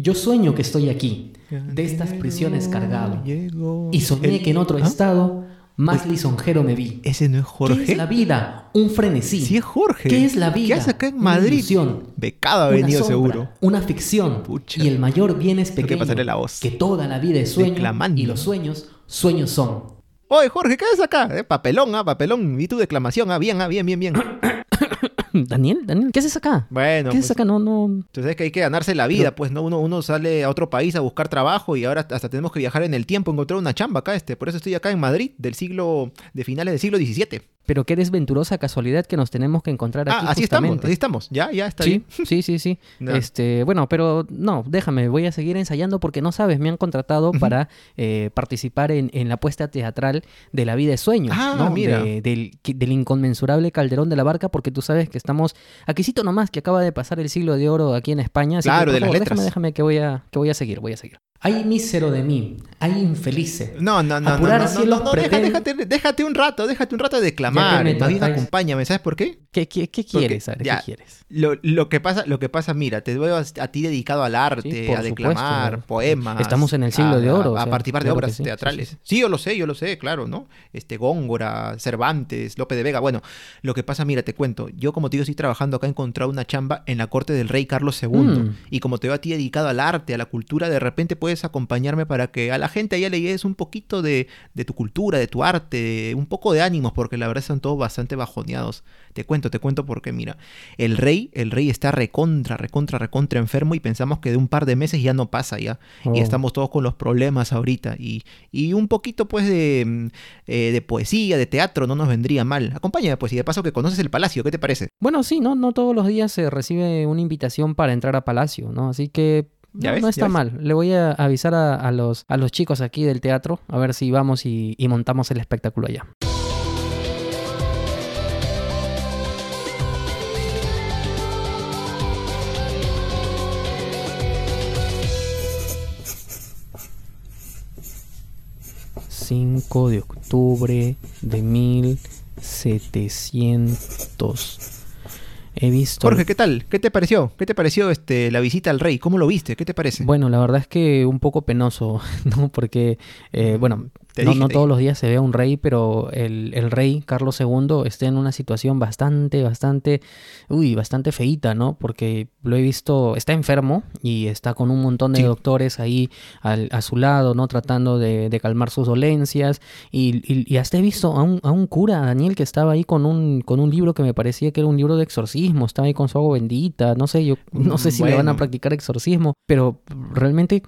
Yo sueño que estoy aquí, de estas prisiones cargado, y soñé que en otro ¿Ah? estado más lisonjero me vi. Ese no es Jorge. ¿Qué es la vida? Un frenesí. Sí es Jorge. ¿Qué es la vida? ¿Qué hace acá en Una Madrid? ilusión. Becado ha Una venido sombra, seguro. Una ficción. Pucha. Y el mayor bien es que pequeño. pasarle la voz. Que toda la vida es sueño. Declamando. Y los sueños, sueños son. Oye, Jorge, ¿qué haces acá? Eh, papelón, ah, papelón. Y tu declamación, ah, bien, ah, bien, bien, bien. Daniel, Daniel, ¿qué haces acá? Bueno, ¿Qué pues, haces acá? No, no. tú sabes que hay que ganarse la vida, pues, ¿no? Uno, uno sale a otro país a buscar trabajo y ahora hasta tenemos que viajar en el tiempo, encontrar una chamba acá, este. Por eso estoy acá en Madrid, del siglo, de finales del siglo XVII. Pero qué desventurosa casualidad que nos tenemos que encontrar aquí. Ah, así estamos, así estamos. Ya, ya, está sí, bien. sí, sí, sí. No. Este, bueno, pero no, déjame, voy a seguir ensayando porque no sabes, me han contratado para eh, participar en, en la puesta teatral de La vida de sueños, Ah, ¿no? mira. De- del, que- del inconmensurable Calderón de la Barca, porque tú sabes que estamos aquícito nomás que acaba de pasar el siglo de oro aquí en España. así que, Claro, de las letras. Déjame, déjame que voy a, que voy a seguir, voy a seguir. Hay mísero de mí, hay infelice. No, no, no, Apurar no, no, no, no, deja- déjate, déjate un rato, déjate un rato de declamar. me Más bien acompáñame, ¿sabes por qué? ¿Qué, qué, qué Porque quieres, Ares? ya, ¿Qué quieres? Lo, lo que pasa, lo que pasa, mira, te veo a, a ti dedicado al arte, Sí, a supuesto, declamar, claro. poemas. Estamos en el siglo a- de oro, A, a participar de claro obras sí, teatrales. sí, Sí, sí. yo lo sé, yo lo sé, claro, ¿no? Este, Góngora, Cervantes, Lope de Vega. Bueno, lo que pasa, mira, te cuento. Yo, como te digo, estoy trabajando acá, he encontrado una chamba en la corte del rey Carlos II. Mm. Y como te veo a ti dedicado al arte, a la cultura, de repente puedes acompañarme para que a la gente allá le un poquito de, de tu cultura, de tu arte, un poco de ánimos, porque la verdad están todos bastante bajoneados. Te cuento, te cuento porque, mira, el rey, el rey está recontra, recontra, recontra enfermo y pensamos que de un par de meses ya no pasa ya. Oh. Y estamos todos con los problemas ahorita. Y, y un poquito, pues, de, mm, eh, de poesía, de teatro, no nos vendría mal. Acompáñame, pues, y de paso que conoces el palacio, ¿qué te parece? Bueno, sí, no, no todos los días se recibe una invitación para entrar a Palacio, ¿no? Así que no, ves, no ya está mal. Le voy a avisar a, a los, a los chicos aquí del teatro a ver si vamos y, y montamos el espectáculo allá. ...5 de octubre de 1700... He visto... Jorge, ¿qué tal? ¿Qué te pareció? ¿Qué te pareció este, la visita al rey? ¿Cómo lo viste? ¿Qué te parece? Bueno, la verdad es que un poco penoso, ¿no? Porque, eh, bueno, Te no, dije, no todos dije. los días se ve a un rey, pero el, el rey Carlos II está en una situación bastante, bastante, uy, bastante feíta, ¿no? Porque lo he visto, está enfermo y está con un montón de Sí. doctores ahí al- a su lado, ¿no? Tratando de, de calmar sus dolencias. Y, y- y hasta he visto a un, a un cura, Daniel, que estaba ahí con un, con un libro que me parecía que era un libro de exorcismo, estaba ahí con su agua bendita, no sé, yo no sé si le van a practicar exorcismo, pero realmente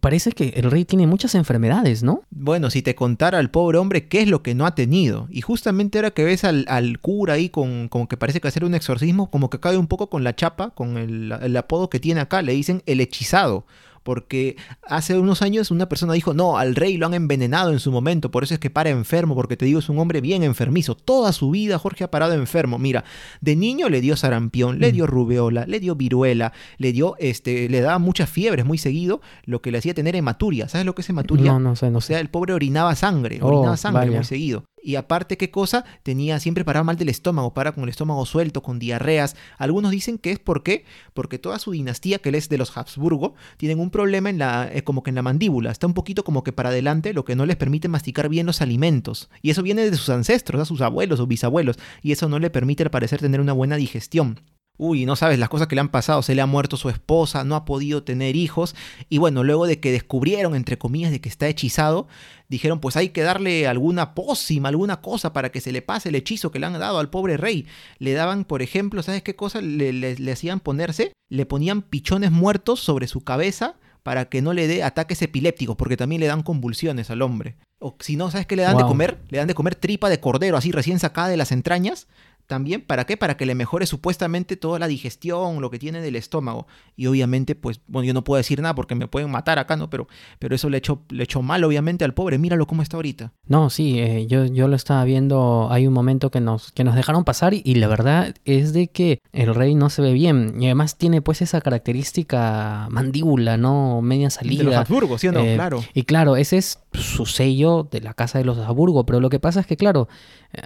parece que el rey tiene muchas enfermedades, ¿no? Bueno, si te contara al pobre hombre qué es lo que no ha tenido. Y justamente ahora que ves al, al cura ahí con como que parece que hacer un exorcismo, como que cae un poco con la chapa, con el, el apodo que tiene acá, le dicen el hechizado. Porque hace unos años una persona dijo, no, al rey lo han envenenado en su momento, por eso es que para enfermo, porque te digo, es un hombre bien enfermizo. Toda su vida Jorge ha parado enfermo. Mira, de niño le dio sarampión, le Mm. dio rubeola, le dio viruela, le dio, este, le daba muchas fiebres muy seguido, lo que le hacía tener hematuria. ¿Sabes lo que es hematuria? No, no sé, no O sé. sea, el pobre orinaba sangre, Oh, orinaba sangre vaya. muy seguido. Y aparte, ¿qué cosa? Tenía, siempre paraba mal del estómago, para con el estómago suelto, con diarreas. Algunos dicen que es por qué, porque toda su dinastía, que él es de los Habsburgo, tienen un problema en la, eh, como que en la mandíbula. Está un poquito como que para adelante, lo que no les permite masticar bien los alimentos. Y eso viene de sus ancestros, a sus abuelos o bisabuelos. Y eso no le permite, al parecer, tener una buena digestión. Uy, no sabes las cosas que le han pasado. Se le ha muerto su esposa, no ha podido tener hijos. Y bueno, luego de que descubrieron, entre comillas, de que está hechizado, dijeron, pues hay que darle alguna pócima, alguna cosa para que se le pase el hechizo que le han dado al pobre rey. Le daban, por ejemplo, ¿sabes qué cosa le, le- le hacían ponerse? Le ponían pichones muertos sobre su cabeza para que no le dé ataques epilépticos, porque también le dan convulsiones al hombre. O si no, ¿sabes qué le dan de comer? Le dan de comer tripa de cordero, así recién sacada de las entrañas. También, ¿para qué? Para que le mejore supuestamente toda la digestión, lo que tiene del estómago. Y obviamente, pues, bueno, yo no puedo decir nada porque me pueden matar acá, ¿no? Pero, pero eso le echó, le echó mal, obviamente, al pobre. Míralo cómo está ahorita. No, sí, eh, yo, yo lo estaba viendo, hay un momento que nos, que nos dejaron pasar y, y la verdad es de que el rey no se ve bien y además tiene pues esa característica mandíbula, ¿no? Media De los salida. Habsburgo, ¿sí o no? Eh, claro. Y claro, ese es su sello de la casa de los Habsburgo, pero lo que pasa es que, claro,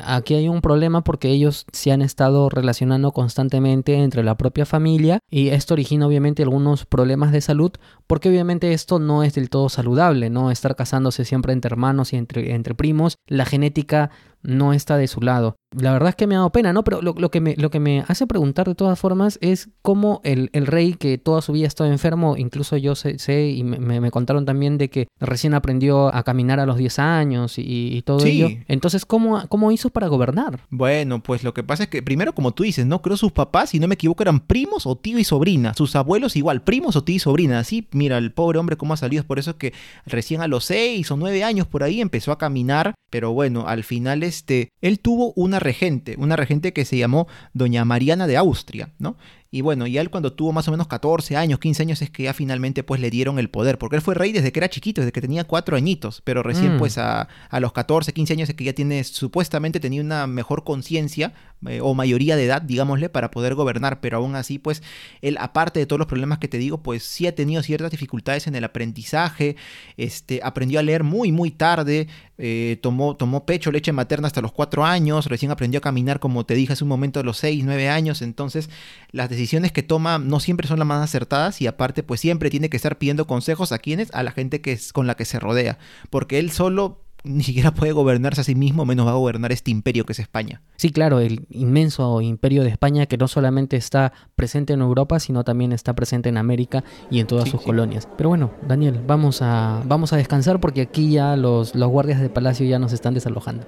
aquí hay un problema porque ellos se han estado relacionando constantemente entre la propia familia y esto origina obviamente algunos problemas de salud porque obviamente esto no es del todo saludable, ¿no? Estar casándose siempre entre hermanos y entre, entre primos, la genética no está de su lado. La verdad es que me ha dado pena, ¿no? Pero lo, que, me, lo que me hace preguntar de todas formas es cómo el, rey que toda su vida ha estado enfermo, incluso yo sé, y me, contaron también de que recién aprendió a caminar a los 10 años y, todo ello. Entonces, ¿cómo, ¿cómo hizo para gobernar? Bueno, pues lo que pasa es que primero, como tú dices, ¿no? Creo sus papás, si no me equivoco, eran primos o tío y sobrina. Sus abuelos igual, primos o tío y sobrina. Así, mira, el pobre hombre cómo ha salido. Es por eso que recién a los 6 o 9 años por ahí empezó a caminar. Pero bueno, al final este, él tuvo una regente, una regente que se llamó Doña Mariana de Austria, ¿no? Y bueno, y él cuando tuvo más o menos 14 años, 15 años es que ya finalmente pues le dieron el poder, porque él fue rey desde que era chiquito, desde que tenía 4 añitos, pero recién mm. pues a, los 14, 15 años es que ya tiene, supuestamente tenía una mejor conciencia eh, o mayoría de edad, digámosle, para poder gobernar, pero aún así pues él aparte de todos los problemas que te digo, pues sí ha tenido ciertas dificultades en el aprendizaje, este, aprendió a leer muy muy tarde, eh, tomó, tomó pecho, leche materna hasta los 4 años, recién aprendió a caminar como te dije hace un momento a los 6, 9 años, entonces las decisiones que toma no siempre son las más acertadas y aparte pues siempre tiene que estar pidiendo consejos a quienes, a la gente que es, con la que se rodea, porque él solo ni siquiera puede gobernarse a sí mismo, menos va a gobernar este imperio que es España. Sí, claro, el inmenso imperio de España que no solamente está presente en Europa, sino también está presente en América y en todas sus colonias. Pero bueno, Daniel, vamos a, vamos a descansar porque aquí ya los, los guardias de palacio ya nos están desalojando.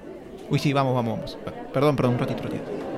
Uy, sí, vamos, vamos, vamos. Perdón, perdón, un ratito, un ratito.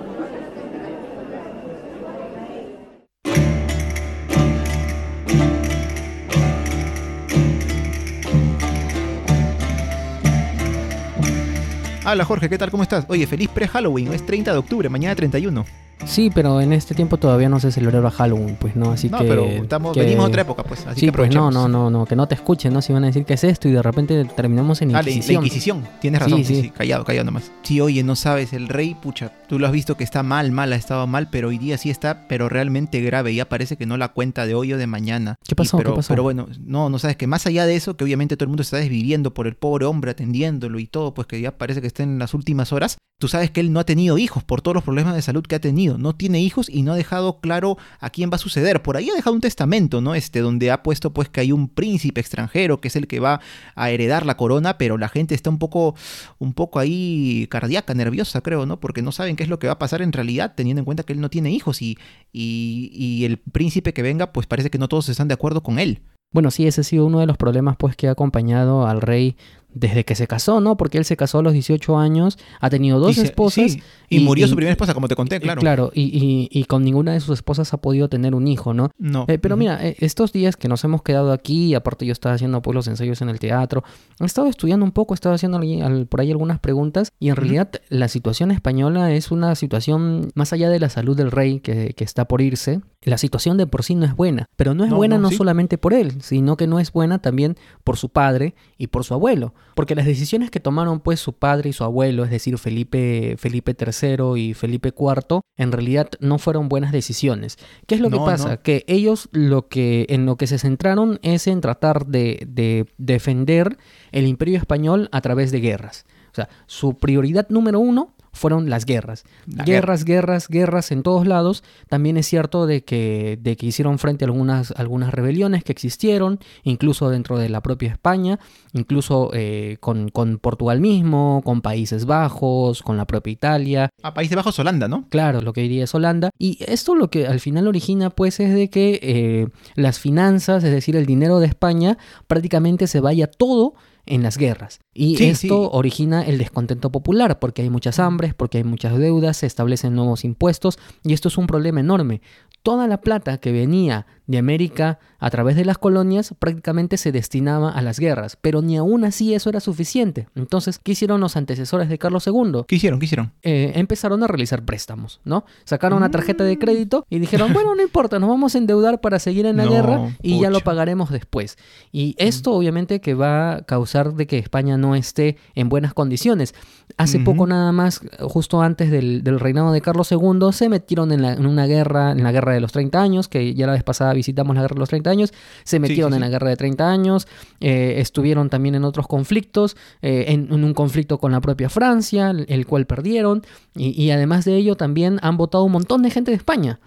Hola Jorge, ¿qué tal? ¿Cómo estás? Oye, feliz pre-Halloween, es 30 de octubre, mañana 31. Sí, pero en este tiempo todavía no se celebra Halloween, pues no, así no, que... pero estamos, venimos a otra época, pues, así sí, que pues no, no, no, no, que no te escuchen, ¿no? Si van a decir qué es esto y de repente terminamos en Inquisición. Ah, la, Inquisición, tienes razón, sí, sí, callado, callado nomás. Sí, oye, no sabes, el rey, pucha, tú lo has visto que está mal, mal, ha estado mal, pero hoy día sí está, pero realmente grave, ya parece que no la cuenta de hoy o de mañana. ¿Qué pasó? pero, ¿Qué pasó? pero bueno, no, no sabes que más allá de eso, que obviamente todo el mundo está desviviendo por el pobre hombre atendiéndolo y todo, pues que ya parece que está en las últimas horas, tú sabes que él no ha tenido hijos por todos los problemas de salud que ha tenido, no tiene hijos y no ha dejado claro a quién va a suceder. Por ahí ha dejado un testamento, ¿no? Este, donde ha puesto pues que hay un príncipe extranjero que es el que va a heredar la corona, pero la gente está un poco, un poco ahí cardíaca, nerviosa, creo, ¿no? Porque no saben qué es lo que va a pasar en realidad, teniendo en cuenta que él no tiene hijos y, y, y el príncipe que venga, pues parece que no todos están de acuerdo con él. Bueno, sí, ese ha sido uno de los problemas pues que ha acompañado al rey desde que se casó, ¿no? Porque él se casó a los 18 años, ha tenido dos esposas. y, murió su primera esposa, como te conté, claro. Claro, y, y, con ninguna de sus esposas ha podido tener un hijo, ¿no? No. Eh, pero mira, eh, estos días que nos hemos quedado aquí, aparte yo estaba haciendo pues los ensayos en el teatro, he estado estudiando un poco, he estado haciendo por ahí algunas preguntas, y en realidad la situación española es una situación más allá de la salud del rey que, que está por irse, la situación de por sí no es buena, pero no es buena no, solamente por él, sino que no es buena también por su padre y por su abuelo, porque las decisiones que tomaron pues su padre y su abuelo, es decir, Felipe Felipe III y Felipe IV, en realidad no fueron buenas decisiones. ¿Qué es lo que pasa? Que ellos lo que en lo que se centraron es en tratar de, de defender el Imperio español a través de guerras. O sea, su prioridad número uno fueron las guerras. guerras, guerras, guerras en todos lados. También es cierto de que, de que hicieron frente a algunas, algunas rebeliones que existieron, incluso dentro de la propia España, incluso eh, con, con, Portugal mismo, con Países Bajos, con la propia Italia. A Países Bajos Holanda, ¿no? Claro, lo que diría es Holanda. Y esto lo que al final origina pues es de que eh, las finanzas, es decir, el dinero de España, prácticamente se vaya todo en las guerras. Y esto origina el descontento popular, porque hay muchas hambres, porque hay muchas deudas, se establecen nuevos impuestos, y esto es un problema enorme. Toda la plata que venía de América a través de las colonias prácticamente se destinaba a las guerras, pero ni aún así eso era suficiente. Entonces, ¿qué hicieron los antecesores de Carlos II? ¿Qué hicieron? ¿Qué hicieron? Eh, empezaron a realizar préstamos, ¿no? Sacaron una tarjeta de crédito y dijeron, bueno, no importa, nos vamos a endeudar para seguir en la guerra y ya lo pagaremos después. Y esto obviamente que va a causar de que España no esté en buenas condiciones. Hace poco nada más, justo antes del, reinado de Carlos II, se metieron en, en, una guerra, en la guerra de los 30 años, que ya la vez pasada visitamos la guerra de los 30 años, se metieron sí, en la guerra de 30 años, eh, estuvieron también en otros conflictos, eh, en, en un conflicto con la propia Francia, el, el cual perdieron, y, y además de ello también han votado un montón de gente de España.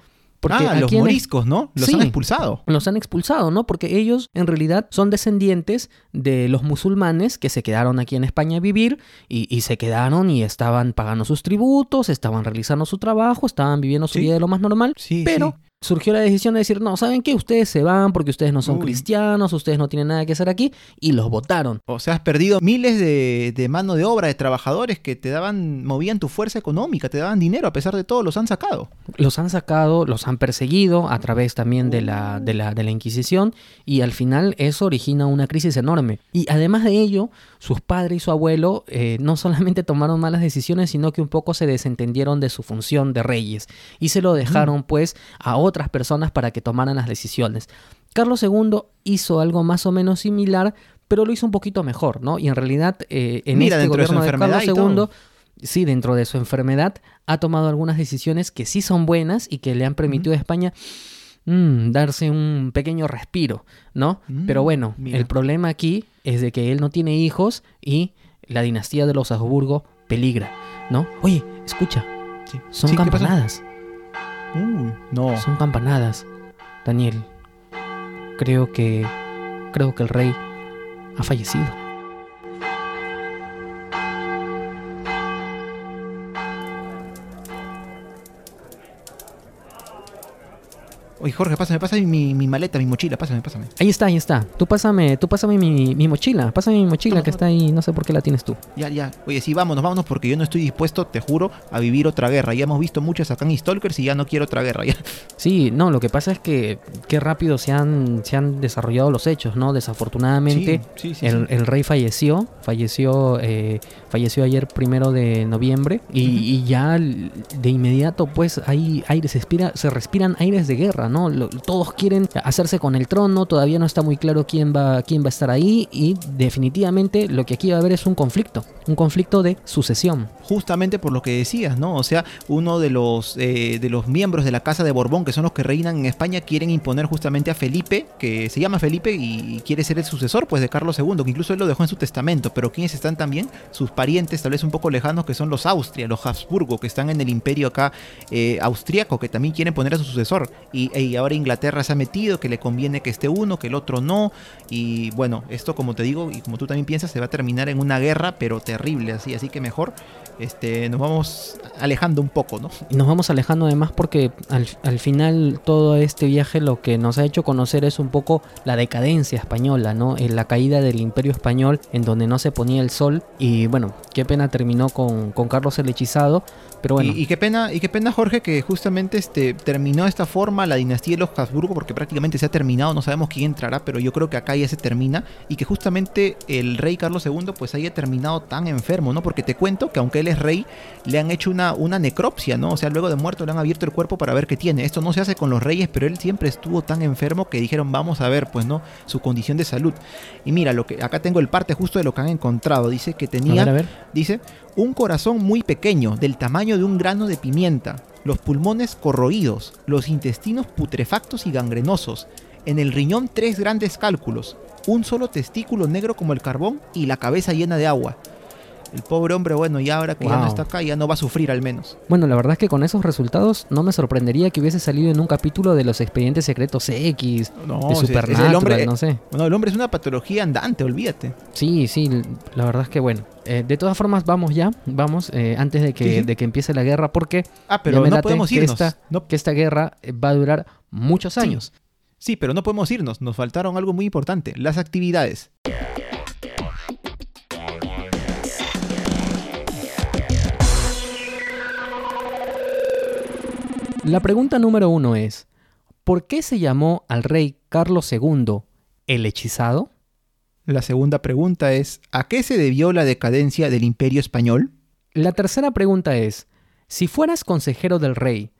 Porque ah, los moriscos, ¿no? Los Sí. han expulsado. los han expulsado, ¿no? Porque ellos en realidad son descendientes de los musulmanes que se quedaron aquí en España a vivir y, y se quedaron y estaban pagando sus tributos, estaban realizando su trabajo, estaban viviendo su Sí. vida de lo más normal, Sí, pero. Surgió la decisión de decir, no, ¿saben qué? Ustedes se van porque ustedes no son Uy. cristianos, ustedes no tienen nada que hacer aquí y los votaron. O sea, has perdido miles de, de mano de obra, de trabajadores que te daban, movían tu fuerza económica, te daban dinero, a pesar de todo, los han sacado. Los han sacado, los han perseguido a través también de la, de la, de la Inquisición y al final eso origina una crisis enorme. Y además de ello, sus padres y su abuelo eh, no solamente tomaron malas decisiones, sino que un poco se desentendieron de su función de reyes y se lo dejaron pues a otras personas para que tomaran las decisiones. Carlos II hizo algo más o menos similar, pero lo hizo un poquito mejor, ¿no? Y en realidad eh, en Mira, este de gobierno de, Carlos. II sí, dentro de su enfermedad, ha tomado algunas decisiones que sí son buenas y que le han permitido a España mm, darse un pequeño respiro, ¿no? Mm, Pero bueno, mira. el problema aquí es de que él no tiene hijos y la dinastía de los Habsburgo peligra, ¿no? Oye, escucha, Sí. son campanadas, Uy, no. son campanadas. Daniel, creo que creo que el rey ha fallecido. Oye, Jorge, pásame, pásame mi, mi maleta, mi mochila, pásame, pásame. Ahí está, ahí está. Tú pásame, tú pásame mi, mi mochila, pásame mi mochila que está ahí, no sé por qué la tienes tú. Ya, ya. Oye, sí, vámonos, vámonos, porque yo no estoy dispuesto, te juro, a vivir otra guerra. Ya hemos visto muchas acá en Stalkers y ya no quiero otra guerra. Ya. Sí, no, lo que pasa es que qué rápido se han, se han desarrollado los hechos, ¿no? Desafortunadamente, Sí, sí, sí, el, el rey falleció, falleció, eh, falleció ayer primero de noviembre y, ya de inmediato pues hay aires, se, respira- se respiran aires de guerra, ¿no? Lo- todos quieren hacerse con el trono, todavía no está muy claro quién va, quién va a estar ahí y definitivamente lo que aquí va a haber es un conflicto, un conflicto de sucesión. Justamente por lo que decías, ¿no? O sea, uno de los, eh, de los miembros de la Casa de Borbón, que son los que reinan en España, quieren imponer justamente a Felipe, que se llama Felipe y quiere ser el sucesor pues de Carlos II, que incluso él lo dejó en su testamento. Pero ¿quiénes están también? Sus parientes, tal vez un poco lejanos, que son los Austria, los Habsburgo, que están en el imperio acá eh, austriaco, que también quieren poner a su sucesor. Y, y ahora Inglaterra se ha metido, que le conviene que esté uno, que el otro no. Y bueno, esto como te digo, y como tú también piensas, se va a terminar en una guerra, pero terrible, así, así que mejor este, nos vamos alejando un poco, ¿no? Nos vamos alejando además porque al, al final todo este viaje lo que nos ha hecho conocer es un poco la decadencia española, ¿no? En la caída del imperio español en donde no se ponía el sol y bueno, Романов. Qué pena terminó con, con Carlos el Hechizado, pero bueno, Y, y qué pena, y qué pena, Jorge, que justamente este, terminó de esta forma la dinastía de los Habsburgo, porque prácticamente se ha terminado, no sabemos quién entrará, pero yo creo que acá ya se termina, y que justamente el rey Carlos II pues haya terminado tan enfermo, ¿no? Porque te cuento que aunque él es rey, le han hecho una, una necropsia, ¿no? O sea, luego de muerto le han abierto el cuerpo para ver qué tiene. Esto no se hace con los reyes, pero él siempre estuvo tan enfermo que dijeron, vamos a ver, pues, ¿no? Su condición de salud. Y mira, lo que acá tengo el parte justo de lo que han encontrado. Dice que a tenía ver, a ver. Dice, un corazón muy pequeño, del tamaño de un grano de pimienta, los pulmones corroídos, los intestinos putrefactos y gangrenosos, en el riñón tres grandes cálculos, un solo testículo negro como el carbón y la cabeza llena de agua. El pobre hombre, bueno, ya ahora que ya no está acá, ya no va a sufrir al menos. Bueno, la verdad es que con esos resultados no me sorprendería que hubiese salido en un capítulo de los expedientes secretos X, No, de Supernatural, el hombre, no sé. bueno, el hombre es una patología andante, olvídate. Sí, sí, la verdad es que bueno. Eh, de todas formas, vamos ya, vamos, eh, antes de que, Sí, de que empiece la guerra, porque Ah, pero me no podemos que irnos. esta- No- que esta guerra eh, va a durar muchos Sí. años. sí, pero no podemos irnos. Nos faltaron algo muy importante, las actividades. La pregunta número uno es, ¿por qué se llamó al rey Carlos II el hechizado? La segunda pregunta es, ¿a qué se debió la decadencia del imperio español? La tercera pregunta es, si fueras consejero del rey,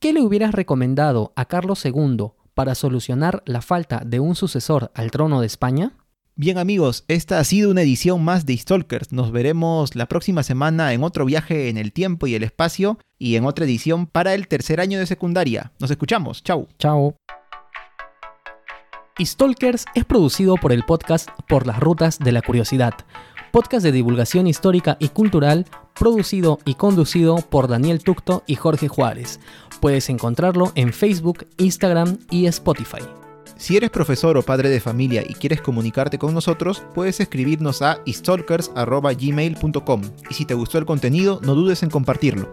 ¿qué le hubieras recomendado a Carlos II para solucionar la falta de un sucesor al trono de España? Bien amigos, esta ha sido una edición más de Stalkers. Nos veremos la próxima semana en otro viaje en el tiempo y el espacio y en otra edición para el tercer año de secundaria. Nos escuchamos. Chau. Chao. Stalkers es producido por el podcast Por las Rutas de la Curiosidad, podcast de divulgación histórica y cultural producido y conducido por Daniel Tucto y Jorge Juárez. Puedes encontrarlo en Facebook, Instagram y Spotify. Si eres profesor o padre de familia y quieres comunicarte con nosotros, puedes escribirnos a stalkers.gmail.com y si te gustó el contenido, no dudes en compartirlo.